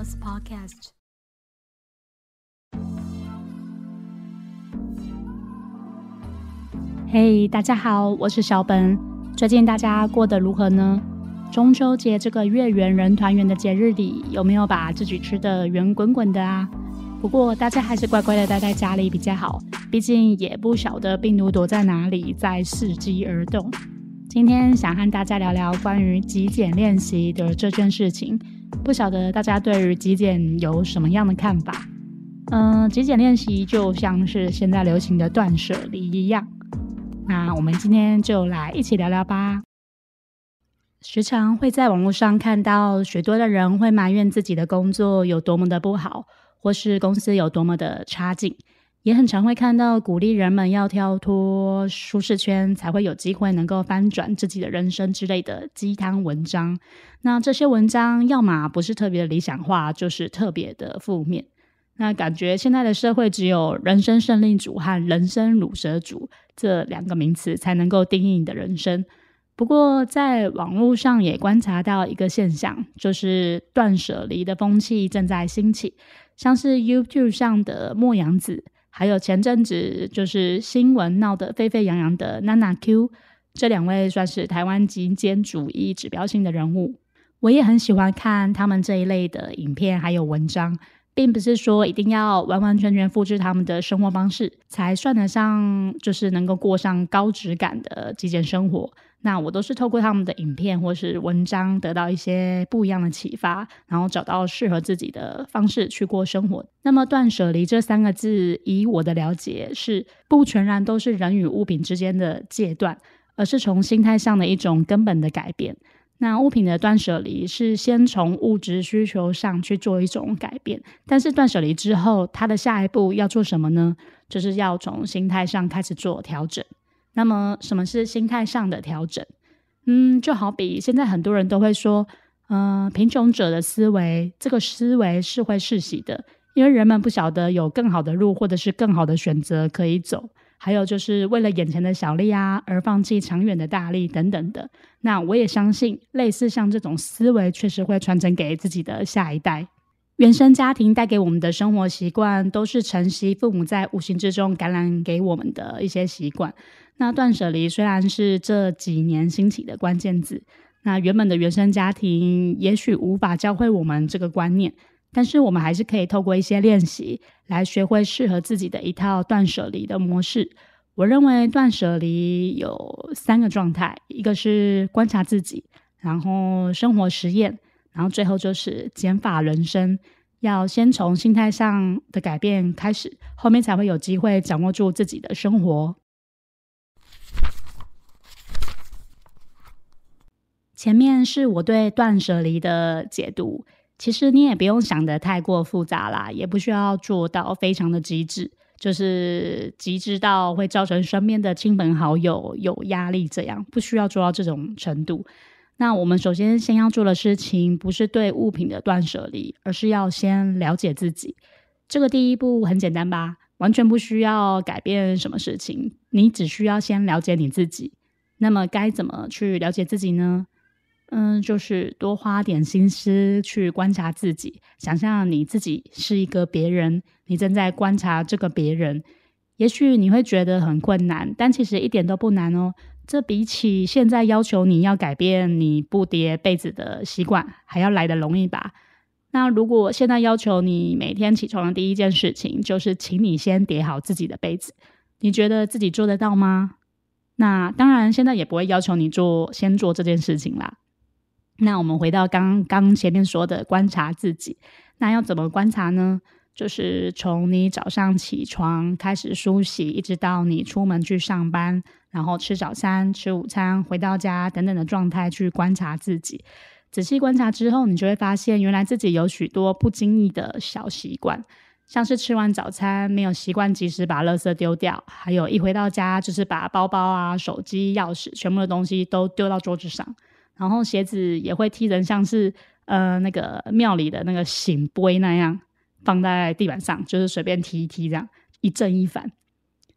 Girls Podcast。嘿，大家好，我是小本。最近大家过得如何呢？中秋节这个月圆人团圆的节日里，有没有把自己吃的圆滚滚的啊？不过大家还是乖乖的待在家里比较好，毕竟也不晓得病毒躲在哪里，在伺机而动。今天想和大家聊聊关于极简练习的这件事情，不晓得大家对于极简有什么样的看法？嗯，极简练习就像是现在流行的断舍离一样。那我们今天就来一起聊聊吧。时常会在网络上看到许多的人会埋怨自己的工作有多么的不好，或是公司有多么的差劲，也很常会看到鼓励人们要跳脱舒适圈才会有机会能够翻转自己的人生之类的鸡汤文章。那这些文章要么不是特别理想化，就是特别的负面。那感觉现在的社会只有人生胜利组和人生乳蛇组这两个名词才能够定义你的人生。不过，在网络上也观察到一个现象，就是断舍离的风气正在兴起。像是 YouTube 上的莫阳子，还有前阵子就是新闻闹得沸沸扬扬的娜娜 Q，这两位算是台湾极简主义指标性的人物。我也很喜欢看他们这一类的影片，还有文章。并不是说一定要完完全全复制他们的生活方式，才算得上就是能够过上高质感的极简生活。那我都是透过他们的影片或是文章，得到一些不一样的启发，然后找到适合自己的方式去过生活。那么“断舍离”这三个字，以我的了解，是不全然都是人与物品之间的戒断，而是从心态上的一种根本的改变。那物品的断舍离是先从物质需求上去做一种改变，但是断舍离之后，它的下一步要做什么呢？就是要从心态上开始做调整。那么，什么是心态上的调整？嗯，就好比现在很多人都会说，嗯，贫穷者的思维，这个思维是会世袭的，因为人们不晓得有更好的路或者是更好的选择可以走。还有就是为了眼前的小利啊，而放弃长远的大利等等的。那我也相信，类似像这种思维，确实会传承给自己的下一代。原生家庭带给我们的生活习惯，都是承袭父母在无形之中感染给我们的一些习惯。那断舍离虽然是这几年兴起的关键字，那原本的原生家庭也许无法教会我们这个观念。但是我们还是可以透过一些练习来学会适合自己的一套断舍离的模式。我认为断舍离有三个状态：一个是观察自己，然后生活实验，然后最后就是减法人生。要先从心态上的改变开始，后面才会有机会掌握住自己的生活。前面是我对断舍离的解读。其实你也不用想的太过复杂啦，也不需要做到非常的极致，就是极致到会造成身边的亲朋好友有压力，这样不需要做到这种程度。那我们首先先要做的事情，不是对物品的断舍离，而是要先了解自己。这个第一步很简单吧，完全不需要改变什么事情，你只需要先了解你自己。那么该怎么去了解自己呢？嗯，就是多花点心思去观察自己，想象你自己是一个别人，你正在观察这个别人。也许你会觉得很困难，但其实一点都不难哦。这比起现在要求你要改变你不叠被子的习惯，还要来的容易吧？那如果现在要求你每天起床的第一件事情就是请你先叠好自己的被子，你觉得自己做得到吗？那当然，现在也不会要求你做先做这件事情啦。那我们回到刚刚前面说的观察自己，那要怎么观察呢？就是从你早上起床开始梳洗，一直到你出门去上班，然后吃早餐、吃午餐、回到家等等的状态去观察自己。仔细观察之后，你就会发现，原来自己有许多不经意的小习惯，像是吃完早餐没有习惯及时把垃圾丢掉，还有一回到家就是把包包啊、手机、钥匙全部的东西都丢到桌子上。然后鞋子也会踢成像是呃那个庙里的那个醒杯那样放在地板上，就是随便踢一踢这样一正一反，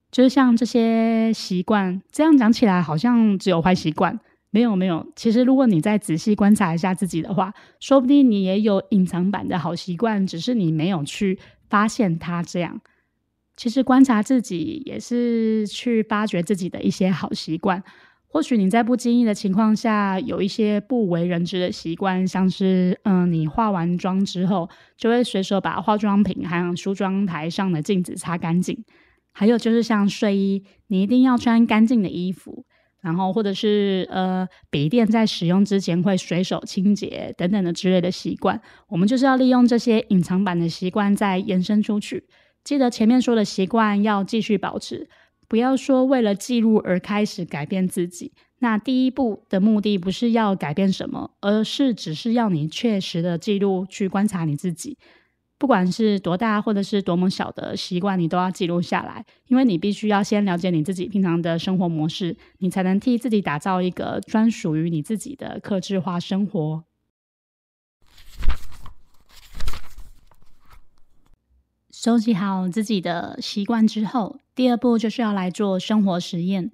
就是像这些习惯，这样讲起来好像只有坏习惯，没有没有，其实如果你再仔细观察一下自己的话，说不定你也有隐藏版的好习惯，只是你没有去发现它。这样，其实观察自己也是去发掘自己的一些好习惯。或许你在不经意的情况下，有一些不为人知的习惯，像是嗯，你化完妆之后，就会随手把化妆品还有梳妆台上的镜子擦干净。还有就是像睡衣，你一定要穿干净的衣服。然后，或者是呃，笔电在使用之前会随手清洁等等的之类的习惯，我们就是要利用这些隐藏版的习惯再延伸出去。记得前面说的习惯要继续保持，不要说为了记录而开始改变自己。那第一步的目的不是要改变什么，而是只是要你确实的记录去观察你自己。不管是多大或者是多么小的习惯，你都要记录下来，因为你必须要先了解你自己平常的生活模式，你才能替自己打造一个专属于你自己的克制化生活。收集好自己的习惯之后，第二步就是要来做生活实验。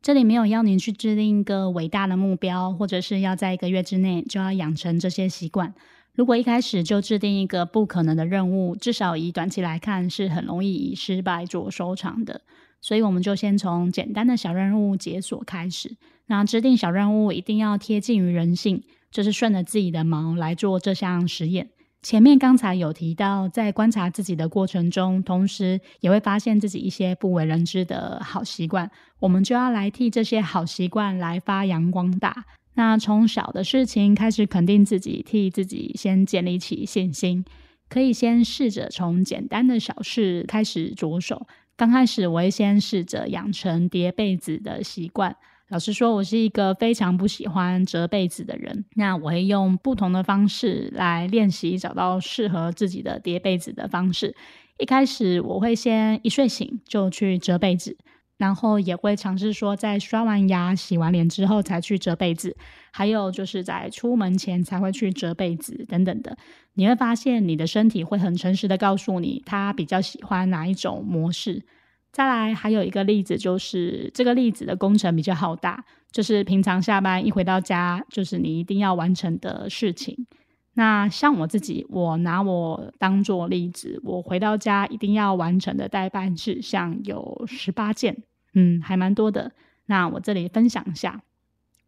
这里没有要您去制定一个伟大的目标，或者是要在一个月之内就要养成这些习惯。如果一开始就制定一个不可能的任务，至少以短期来看是很容易以失败做收场的。所以我们就先从简单的小任务解锁开始。那制定小任务一定要贴近于人性，就是顺着自己的毛来做这项实验。前面刚才有提到，在观察自己的过程中，同时也会发现自己一些不为人知的好习惯，我们就要来替这些好习惯来发扬光大。那从小的事情开始肯定自己，替自己先建立起信心，可以先试着从简单的小事开始着手。刚开始我会先试着养成叠被子的习惯。老实说，我是一个非常不喜欢折被子的人。那我会用不同的方式来练习，找到适合自己的叠被子的方式。一开始我会先一睡醒就去折被子。然后也会尝试说，在刷完牙、洗完脸之后才去折被子，还有就是在出门前才会去折被子等等的。你会发现，你的身体会很诚实的告诉你，他比较喜欢哪一种模式。再来，还有一个例子，就是这个例子的工程比较浩大，就是平常下班一回到家，就是你一定要完成的事情。那像我自己，我拿我当做例子，我回到家一定要完成的代办事项有十八件，嗯，还蛮多的。那我这里分享一下，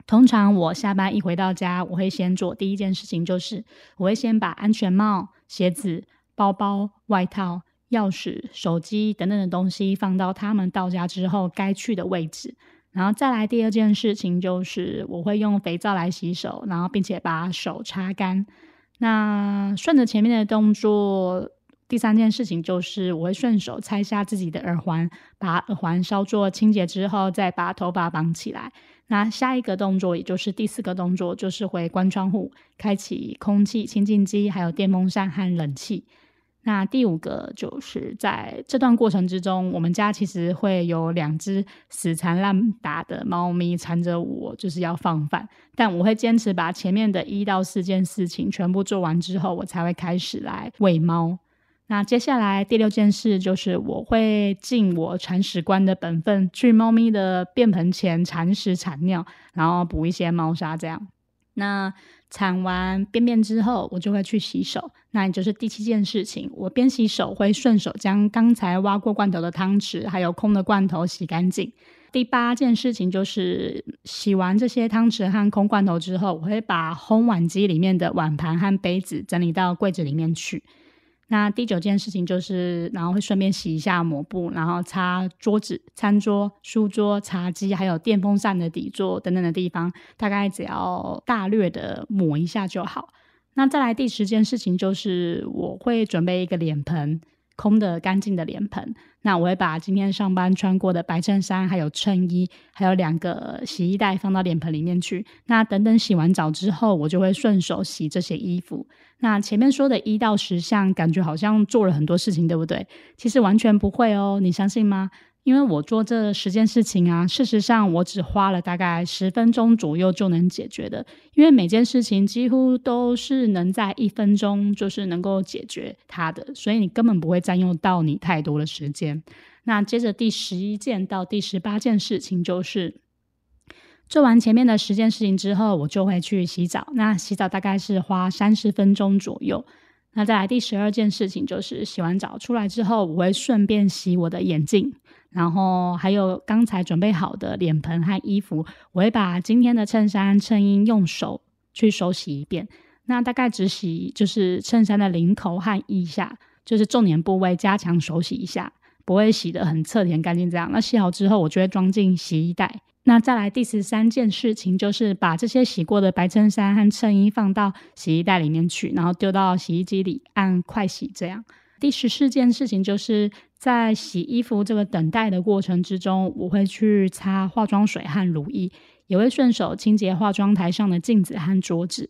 通常我下班一回到家，我会先做第一件事情，就是我会先把安全帽、鞋子、包包、外套、钥匙、手机等等的东西放到他们到家之后该去的位置。然后再来第二件事情，就是我会用肥皂来洗手，然后并且把手擦干。那顺着前面的动作，第三件事情就是我会顺手拆下自己的耳环，把耳环稍作清洁之后，再把头发绑起来。那下一个动作，也就是第四个动作，就是会关窗户，开启空气清净机，还有电风扇和冷气。那第五个就是在这段过程之中，我们家其实会有两只死缠烂打的猫咪缠着我，就是要放饭。但我会坚持把前面的一到四件事情全部做完之后，我才会开始来喂猫。那接下来第六件事就是我会尽我铲屎官的本分，去猫咪的便盆前铲屎铲尿，然后补一些猫砂，这样。那铲完便便之后，我就会去洗手。那也就是第七件事情，我边洗手会顺手将刚才挖过罐头的汤匙，还有空的罐头洗干净。第八件事情就是洗完这些汤匙和空罐头之后，我会把烘碗机里面的碗盘和杯子整理到柜子里面去。那第九件事情就是，然后会顺便洗一下抹布，然后擦桌子、餐桌、书桌、茶几，还有电风扇的底座等等的地方，大概只要大略的抹一下就好。那再来第十件事情就是，我会准备一个脸盆。空的干净的脸盆，那我会把今天上班穿过的白衬衫、还有衬衣，还有两个洗衣袋放到脸盆里面去。那等等洗完澡之后，我就会顺手洗这些衣服。那前面说的一到十项，感觉好像做了很多事情，对不对？其实完全不会哦，你相信吗？因为我做这十件事情啊，事实上我只花了大概十分钟左右就能解决的。因为每件事情几乎都是能在一分钟就是能够解决它的，所以你根本不会占用到你太多的时间。那接着第十一件到第十八件事情就是。做完前面的十件事情之后，我就会去洗澡。那洗澡大概是花三十分钟左右。那再来第十二件事情就是洗完澡出来之后，我会顺便洗我的眼镜，然后还有刚才准备好的脸盆和衣服，我会把今天的衬衫、衬衣用手去手洗一遍。那大概只洗就是衬衫的领口和腋下，就是重点部位，加强手洗一下，不会洗得很侧田干净。这样，那洗好之后，我就会装进洗衣袋。那再来第十三件事情，就是把这些洗过的白衬衫和衬衣放到洗衣袋里面去，然后丢到洗衣机里按快洗。这样，第十四件事情就是在洗衣服这个等待的过程之中，我会去擦化妆水和乳液，也会顺手清洁化妆台上的镜子和桌子。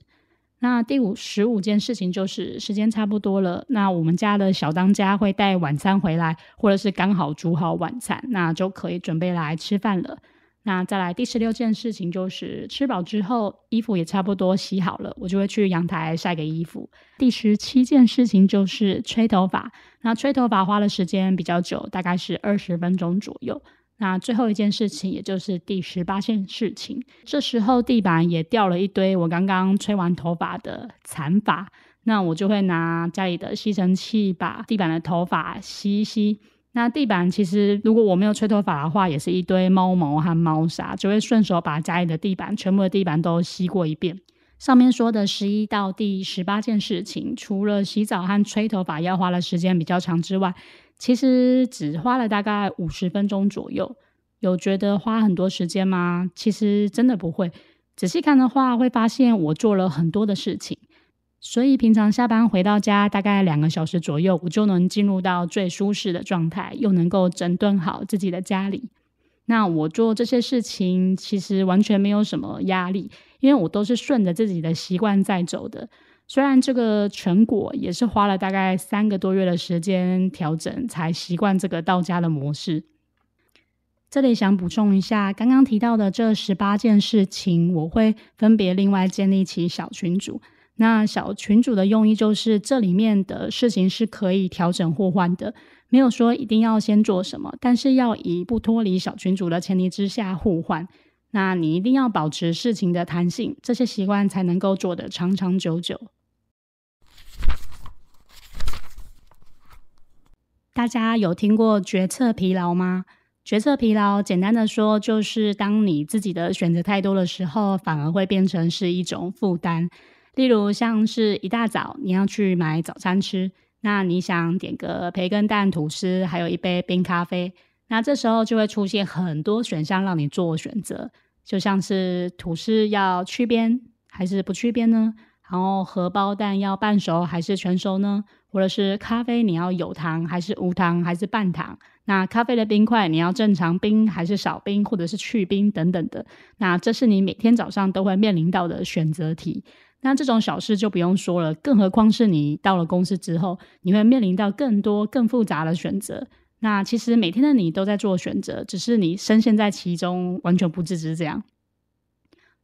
那第五十五件事情就是时间差不多了，那我们家的小当家会带晚餐回来，或者是刚好煮好晚餐，那就可以准备来吃饭了。那再来第十六件事情就是吃饱之后，衣服也差不多洗好了，我就会去阳台晒个衣服。第十七件事情就是吹头发，那吹头发花的时间比较久，大概是二十分钟左右。那最后一件事情，也就是第十八件事情，这时候地板也掉了一堆我刚刚吹完头发的残发，那我就会拿家里的吸尘器把地板的头发吸一吸。那地板其实，如果我没有吹头发的话，也是一堆猫毛和猫砂，就会顺手把家里的地板全部的地板都吸过一遍。上面说的十一到第十八件事情，除了洗澡和吹头发要花的时间比较长之外，其实只花了大概五十分钟左右。有觉得花很多时间吗？其实真的不会。仔细看的话，会发现我做了很多的事情。所以平常下班回到家，大概两个小时左右，我就能进入到最舒适的状态，又能够整顿好自己的家里。那我做这些事情，其实完全没有什么压力，因为我都是顺着自己的习惯在走的。虽然这个成果也是花了大概三个多月的时间调整，才习惯这个到家的模式。这里想补充一下，刚刚提到的这十八件事情，我会分别另外建立起小群组。那小群组的用意就是，这里面的事情是可以调整互换的，没有说一定要先做什么，但是要以不脱离小群组的前提之下互换。那你一定要保持事情的弹性，这些习惯才能够做得长长久久。大家有听过决策疲劳吗？决策疲劳，简单的说，就是当你自己的选择太多的时候，反而会变成是一种负担。例如，像是一大早你要去买早餐吃，那你想点个培根蛋吐司，还有一杯冰咖啡，那这时候就会出现很多选项让你做选择，就像是吐司要去边还是不去边呢？然后荷包蛋要半熟还是全熟呢？或者是咖啡你要有糖还是无糖还是半糖？那咖啡的冰块你要正常冰还是少冰或者是去冰等等的？那这是你每天早上都会面临到的选择题。那这种小事就不用说了，更何况是你到了公司之后，你会面临到更多更复杂的选择。那其实每天的你都在做选择，只是你深陷在其中，完全不自知。这样，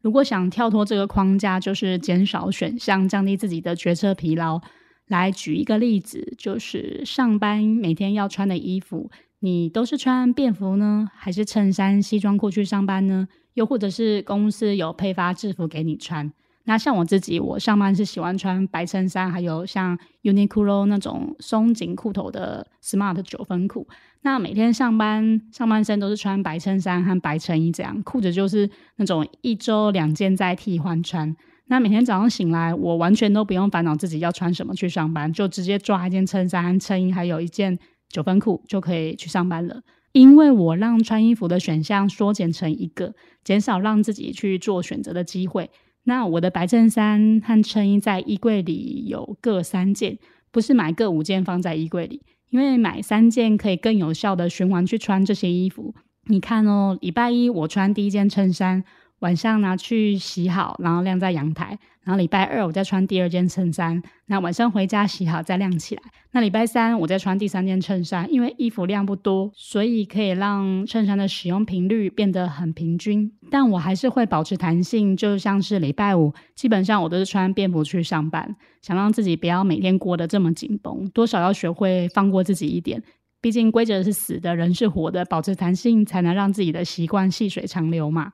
如果想跳脱这个框架，就是减少选项，降低自己的决策疲劳。来举一个例子，就是上班每天要穿的衣服，你都是穿便服呢，还是衬衫、西装裤去上班呢？又或者是公司有配发制服给你穿？那像我自己，我上班是喜欢穿白衬衫，还有像 Uniqlo 那种松紧裤头的 Smart 九分裤。那每天上班上半身都是穿白衬衫和白衬衣，这样裤子就是那种一周两件在替换穿。那每天早上醒来，我完全都不用烦恼自己要穿什么去上班，就直接抓一件衬衫衬衣，还有一件九分裤就可以去上班了。因为我让穿衣服的选项缩减成一个，减少让自己去做选择的机会。那我的白衬衫和衬衣在衣柜里有各三件，不是买各五件放在衣柜里，因为买三件可以更有效的循环去穿这些衣服。你看哦，礼拜一我穿第一件衬衫。晚上拿去洗好，然后晾在阳台。然后礼拜二我再穿第二件衬衫，那晚上回家洗好再晾起来。那礼拜三我再穿第三件衬衫，因为衣服量不多，所以可以让衬衫的使用频率变得很平均。但我还是会保持弹性，就像是礼拜五，基本上我都是穿便服去上班。想让自己不要每天过得这么紧绷，多少要学会放过自己一点。毕竟规则是死的，人是活的，保持弹性才能让自己的习惯细水长流嘛。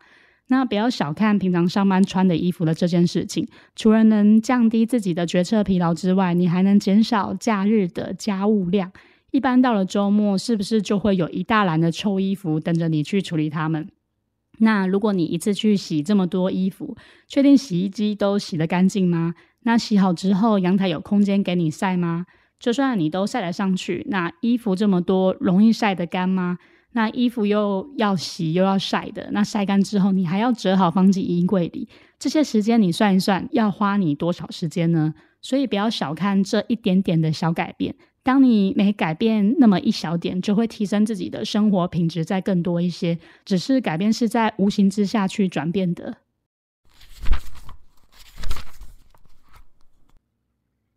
那不要小看平常上班穿的衣服的这件事情，除了能降低自己的决策疲劳之外，你还能减少假日的家务量。一般到了周末，是不是就会有一大篮的臭衣服等着你去处理它们？那如果你一次去洗这么多衣服，确定洗衣机都洗得干净吗？那洗好之后，阳台有空间给你晒吗？就算你都晒得上去，那衣服这么多，容易晒得干吗？那衣服又要洗又要晒的，那晒干之后，你还要折好放进衣柜里，这些时间你算一算，要花你多少时间呢？所以不要小看这一点点的小改变。当你每改变那么一小点，就会提升自己的生活品质再更多一些。只是改变是在无形之下去转变的。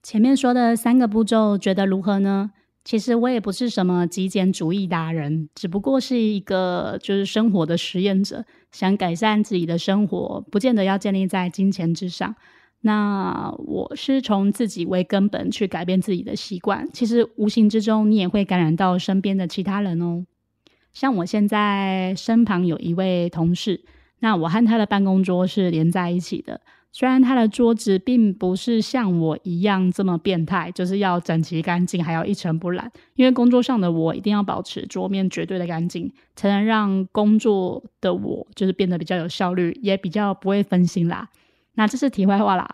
前面说的三个步骤，觉得如何呢？其实我也不是什么极简主义达人，只不过是一个就是生活的实验者，想改善自己的生活，不见得要建立在金钱之上。那我是从自己为根本去改变自己的习惯，其实无形之中你也会感染到身边的其他人哦。像我现在身旁有一位同事，那我和他的办公桌是连在一起的。虽然他的桌子并不是像我一样这么变态，就是要整齐干净，还要一尘不染。因为工作上的我一定要保持桌面绝对的干净，才能让工作的我就是变得比较有效率，也比较不会分心啦。那这是题外话啦。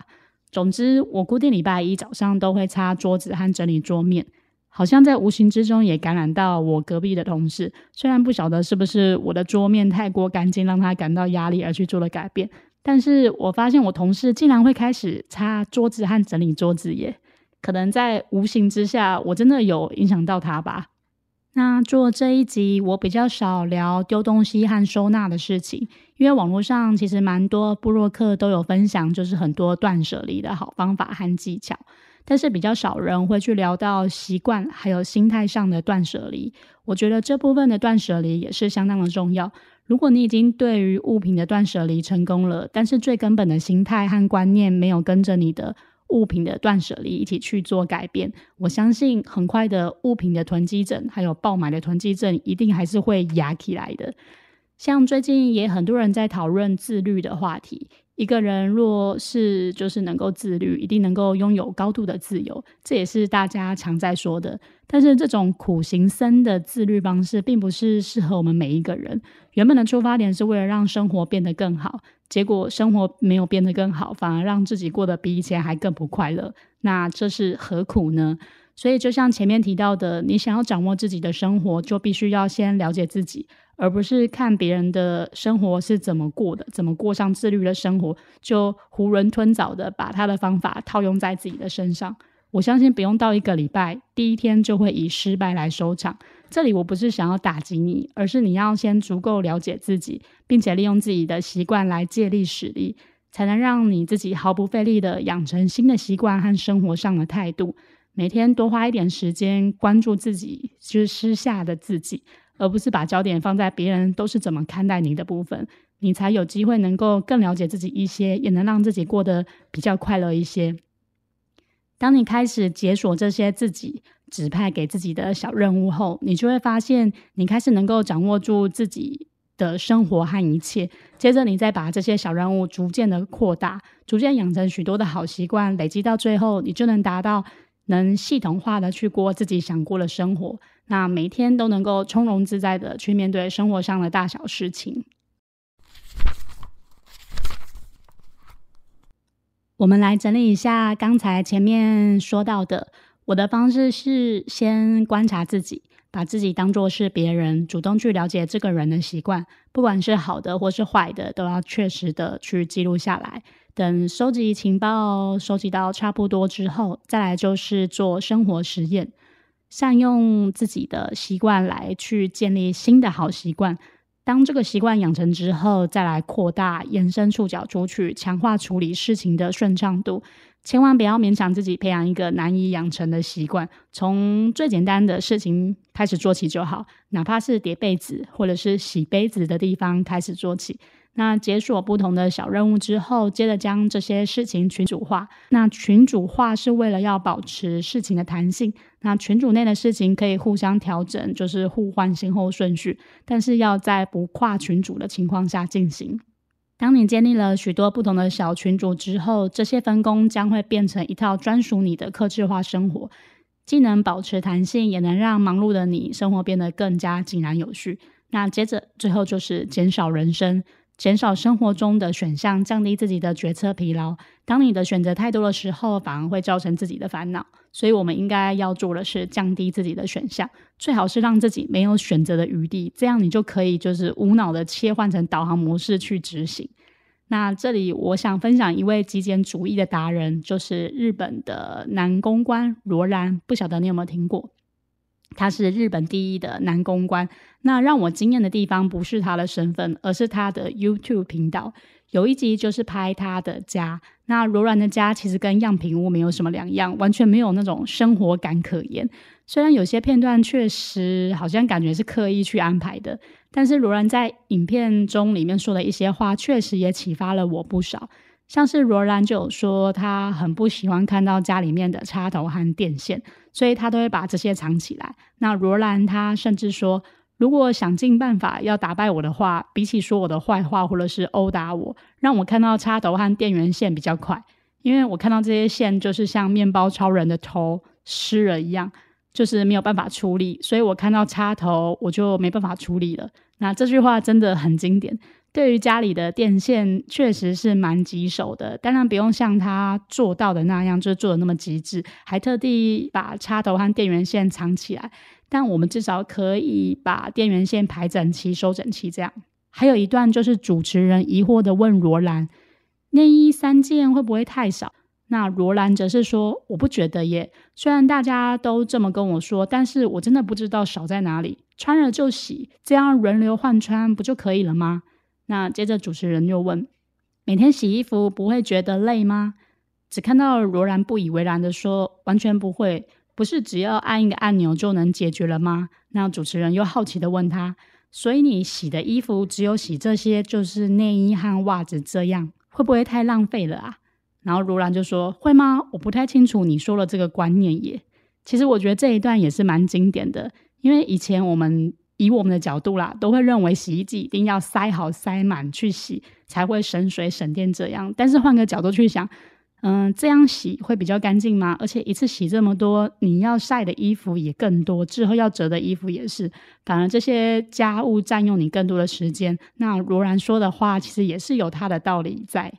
总之，我固定礼拜一早上都会擦桌子和整理桌面，好像在无形之中也感染到我隔壁的同事。虽然不晓得是不是我的桌面太过干净，让他感到压力而去做了改变，但是我发现我同事竟然会开始擦桌子和整理桌子耶。可能在无形之下，我真的有影响到他吧。那做这一集，我比较少聊丢东西和收纳的事情，因为网络上其实蛮多布洛克都有分享，就是很多断舍离的好方法和技巧，但是比较少人会去聊到习惯还有心态上的断舍离。我觉得这部分的断舍离也是相当的重要。如果你已经对于物品的断舍离成功了，但是最根本的心态和观念没有跟着你的。物品的断舍离，一起去做改变。我相信很快的物品的囤积症，还有爆买的囤积症，一定还是会压起来的。像最近也很多人在讨论自律的话题。一个人若是就是能够自律，一定能够拥有高度的自由，这也是大家常在说的。但是这种苦行僧的自律方式，并不是适合我们每一个人。原本的出发点是为了让生活变得更好，结果生活没有变得更好，反而让自己过得比以前还更不快乐。那这是何苦呢？所以就像前面提到的，你想要掌握自己的生活，就必须要先了解自己。而不是看别人的生活是怎么过的，怎么过上自律的生活，就囫囵吞枣的把他的方法套用在自己的身上。我相信不用到一个礼拜，第一天就会以失败来收场。这里我不是想要打击你，而是你要先足够了解自己，并且利用自己的习惯来借力使力，才能让你自己毫不费力的养成新的习惯和生活上的态度。每天多花一点时间关注自己，就是私下的自己。而不是把焦点放在别人都是怎么看待你的部分，你才有机会能够更了解自己一些，也能让自己过得比较快乐一些。当你开始解锁这些自己指派给自己的小任务后，你就会发现，你开始能够掌握住自己的生活和一切。接着，你再把这些小任务逐渐的扩大，逐渐养成许多的好习惯，累积到最后，你就能达到能系统化的去过自己想过的生活。那每天都能够从容自在的去面对生活上的大小事情。我们来整理一下刚才前面说到的，我的方式是先观察自己，把自己当做是别人，主动去了解这个人的习惯，不管是好的或是坏的，都要确实的去记录下来。等收集情报收集到差不多之后，再来就是做生活实验。善用自己的习惯来去建立新的好习惯，当这个习惯养成之后，再来扩大、延伸触角出去，强化处理事情的顺畅度。千万不要勉强自己培养一个难以养成的习惯，从最简单的事情开始做起就好，哪怕是叠被子或者是洗杯子的地方开始做起。那解锁不同的小任务之后，接着将这些事情群组化。那群组化是为了要保持事情的弹性。那群组内的事情可以互相调整，就是互换先后顺序，但是要在不跨群组的情况下进行。当你建立了许多不同的小群组之后，这些分工将会变成一套专属你的克制化生活，既能保持弹性，也能让忙碌的你生活变得更加井然有序。那接着，最后就是减少人生。减少生活中的选项，降低自己的决策疲劳。当你的选择太多的时候，反而会造成自己的烦恼。所以，我们应该要做的是降低自己的选项，最好是让自己没有选择的余地。这样，你就可以就是无脑的切换成导航模式去执行。那这里我想分享一位极简主义的达人，就是日本的男公关罗兰。不晓得你有没有听过？他是日本第一的男公关。那让我惊艳的地方不是他的身份，而是他的 YouTube 频道。有一集就是拍他的家。那柔软的家其实跟样品屋没有什么两样，完全没有那种生活感可言。虽然有些片段确实好像感觉是刻意去安排的，但是罗兰在影片中里面说的一些话，确实也启发了我不少。像是罗兰就有说，他很不喜欢看到家里面的插头和电线，所以他都会把这些藏起来。那罗兰他甚至说。如果想尽办法要打败我的话，比起说我的坏话或者是殴打我，让我看到插头和电源线比较快，因为我看到这些线就是像面包超人的头湿了一样，就是没有办法处理，所以我看到插头我就没办法处理了。那这句话真的很经典，对于家里的电线确实是蛮棘手的。当然不用像他做到的那样，就做的那么极致，还特地把插头和电源线藏起来。但我们至少可以把电源线排整齐、收整齐。这样，还有一段就是主持人疑惑的问罗兰：“内衣三件会不会太少？”那罗兰则是说：“我不觉得耶，虽然大家都这么跟我说，但是我真的不知道少在哪里。穿了就洗，这样轮流换穿不就可以了吗？”那接着主持人又问：“每天洗衣服不会觉得累吗？”只看到罗然不以为然的说：“完全不会。”不是只要按一个按钮就能解决了吗？那主持人又好奇的问他：“所以你洗的衣服只有洗这些，就是内衣和袜子，这样会不会太浪费了啊？”然后如然就说：“会吗？我不太清楚你说的这个观念耶。其实我觉得这一段也是蛮经典的，因为以前我们以我们的角度啦，都会认为洗衣机一定要塞好塞满去洗才会省水省电这样。但是换个角度去想。”嗯，这样洗会比较干净吗？而且一次洗这么多，你要晒的衣服也更多，之后要折的衣服也是，反而这些家务占用你更多的时间。那罗兰说的话，其实也是有他的道理在。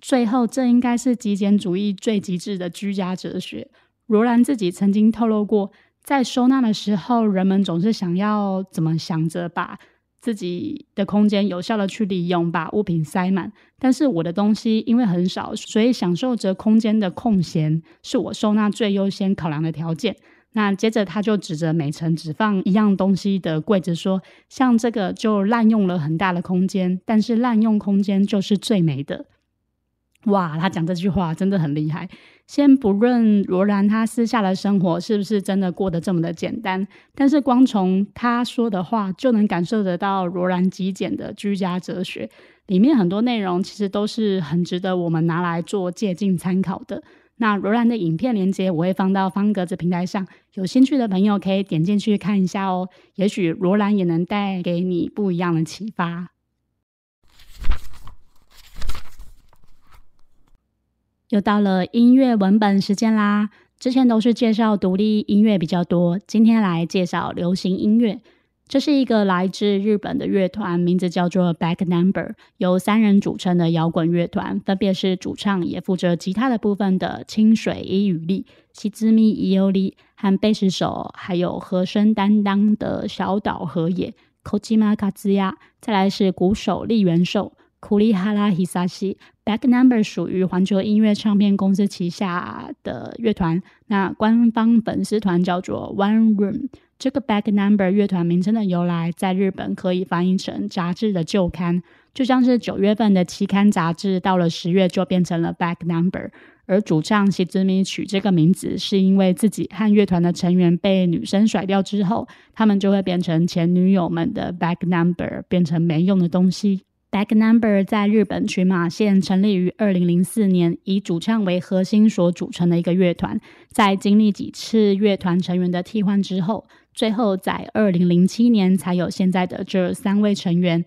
最后，这应该是极简主义最极致的居家哲学。罗兰自己曾经透露过，在收纳的时候，人们总是想要怎么想着把。自己的空间有效的去利用，把物品塞满。但是我的东西因为很少，所以享受着空间的空闲是我收纳最优先考量的条件。那接着他就指着每层只放一样东西的柜子说：“像这个就滥用了很大的空间，但是滥用空间就是最美的。”哇，他讲这句话真的很厉害。先不论罗兰他私下的生活是不是真的过得这么的简单，但是光从他说的话就能感受得到罗兰极简的居家哲学。里面很多内容其实都是很值得我们拿来做借鉴参考的。那罗兰的影片连接我会放到方格子平台上，有兴趣的朋友可以点进去看一下哦。也许罗兰也能带给你不一样的启发。又到了音乐文本时间啦！之前都是介绍独立音乐比较多，今天来介绍流行音乐。这是一个来自日本的乐团，名字叫做 Back Number，由三人组成的摇滚乐团，分别是主唱也负责吉他的部分的清水伊羽利、西之咪伊优利和贝斯手，还有和声担当的小岛和也 Kojima Kazuya，再来是鼓手立元寿。库里哈拉希萨西 Back Number 属于环球音乐唱片公司旗下的乐团，那官方粉丝团叫做 One Room。这个 Back Number 乐团名称的由来，在日本可以翻译成杂志的旧刊，就像是九月份的期刊杂志，到了十月就变成了 Back Number。而主唱西之米取这个名字，是因为自己和乐团的成员被女生甩掉之后，他们就会变成前女友们的 Back Number，变成没用的东西。Back Number 在日本群马县成立于二零零四年，以主唱为核心所组成的一个乐团。在经历几次乐团成员的替换之后，最后在二零零七年才有现在的这三位成员。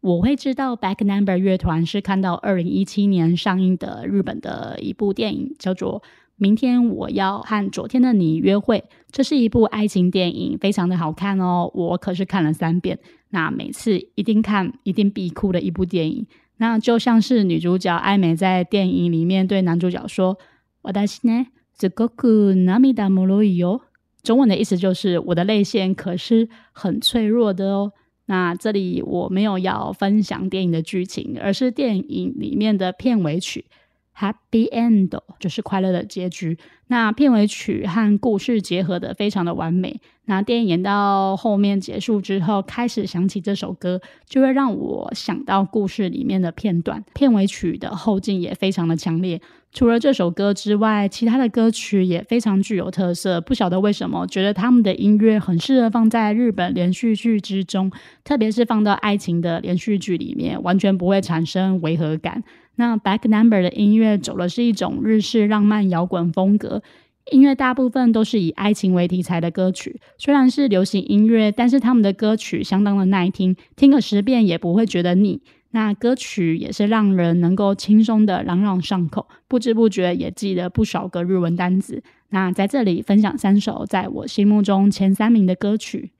我会知道 Back Number 乐团是看到二零一七年上映的日本的一部电影，叫做《明天我要和昨天的你约会》。这是一部爱情电影，非常的好看哦。我可是看了三遍，那每次一定看，一定必哭的一部电影。那就像是女主角艾美在电影里面对男主角说：“我的心呢，这个苦那米达摩罗伊哦。”中文的意思就是我的泪腺可是很脆弱的哦。那这里我没有要分享电影的剧情，而是电影里面的片尾曲《Happy End》，就是快乐的结局。那片尾曲和故事结合的非常的完美。那电影演到后面结束之后，开始响起这首歌，就会让我想到故事里面的片段。片尾曲的后劲也非常的强烈。除了这首歌之外，其他的歌曲也非常具有特色。不晓得为什么，觉得他们的音乐很适合放在日本连续剧之中，特别是放到爱情的连续剧里面，完全不会产生违和感。那 Back Number 的音乐走的是一种日式浪漫摇滚风格，音乐大部分都是以爱情为题材的歌曲。虽然是流行音乐，但是他们的歌曲相当的耐听，听个十遍也不会觉得腻。那歌曲也是让人能够轻松的朗朗上口，不知不觉也记了不少个日文单词。那在这里分享三首在我心目中前三名的歌曲。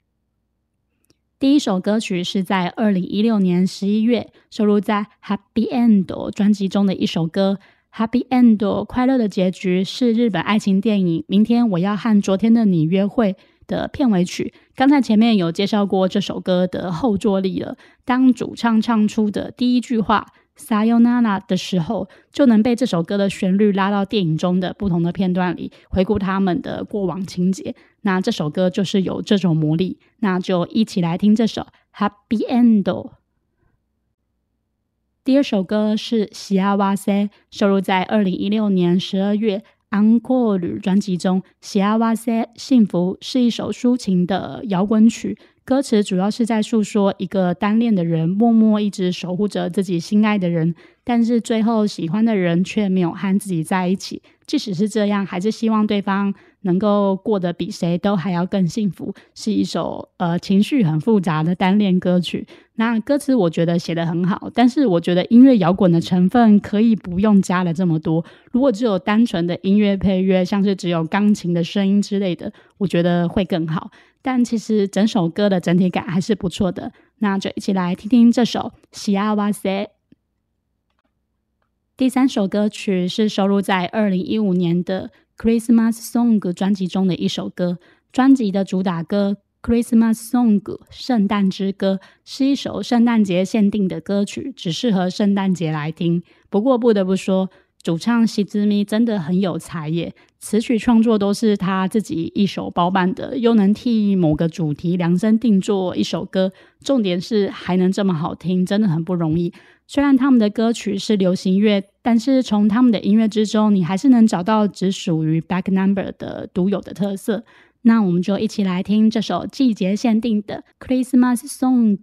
第一首歌曲是在二零一六年十一月收录在《Happy End》专辑中的一首歌，《Happy End》快乐的结局是日本爱情电影《明天我要和昨天的你约会》。的片尾曲，刚才前面有介绍过这首歌的后坐力了。当主唱唱出的第一句话 “Sayonara” 的时候，就能被这首歌的旋律拉到电影中的不同的片段里，回顾他们的过往情节。那这首歌就是有这种魔力。那就一起来听这首《Happy End》。第二首歌是《喜阿哇塞》，收录在二零一六年十二月。Encore 专辑中，《喜阿哇塞幸福》是一首抒情的摇滚曲，歌词主要是在诉说一个单恋的人默默一直守护着自己心爱的人，但是最后喜欢的人却没有和自己在一起。即使是这样，还是希望对方。能够过得比谁都还要更幸福，是一首呃情绪很复杂的单恋歌曲。那歌词我觉得写的很好，但是我觉得音乐摇滚的成分可以不用加了这么多。如果只有单纯的音乐配乐，像是只有钢琴的声音之类的，我觉得会更好。但其实整首歌的整体感还是不错的。那就一起来听听这首《喜阿哇塞》。第三首歌曲是收录在二零一五年的。Christmas Song 专辑中的一首歌，专辑的主打歌《Christmas Song》圣诞之歌是一首圣诞节限定的歌曲，只适合圣诞节来听。不过不得不说，主唱西之咪真的很有才耶，词曲创作都是他自己一手包办的，又能替某个主题量身定做一首歌，重点是还能这么好听，真的很不容易。虽然他们的歌曲是流行乐，但是从他们的音乐之中，你还是能找到只属于 Back Number 的独有的特色。那我们就一起来听这首季节限定的 Christmas Song，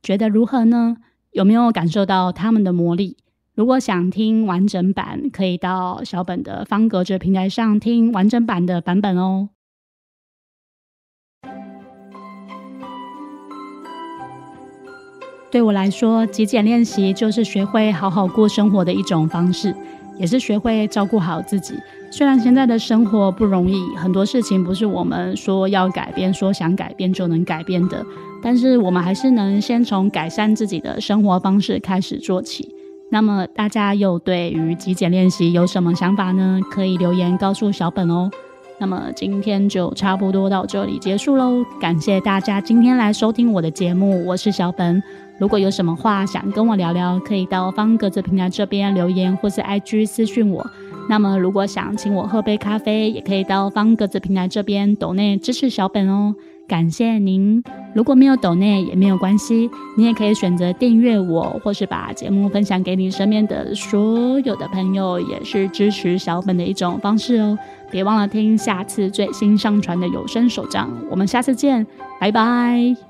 觉得如何呢？有没有感受到他们的魔力？如果想听完整版，可以到小本的方格子平台上听完整版的版本哦。对我来说，极简练习就是学会好好过生活的一种方式，也是学会照顾好自己。虽然现在的生活不容易，很多事情不是我们说要改变、说想改变就能改变的，但是我们还是能先从改善自己的生活方式开始做起。那么，大家又对于极简练习有什么想法呢？可以留言告诉小本哦。那么今天就差不多到这里结束喽，感谢大家今天来收听我的节目，我是小本。如果有什么话想跟我聊聊，可以到方格子平台这边留言，或是 IG 私讯我。那么，如果想请我喝杯咖啡，也可以到方格子平台这边抖内支持小本哦。感谢您。如果没有抖内也没有关系，你也可以选择订阅我，或是把节目分享给你身边的所有的朋友，也是支持小本的一种方式哦。别忘了听下次最新上传的有声手账。我们下次见，拜拜。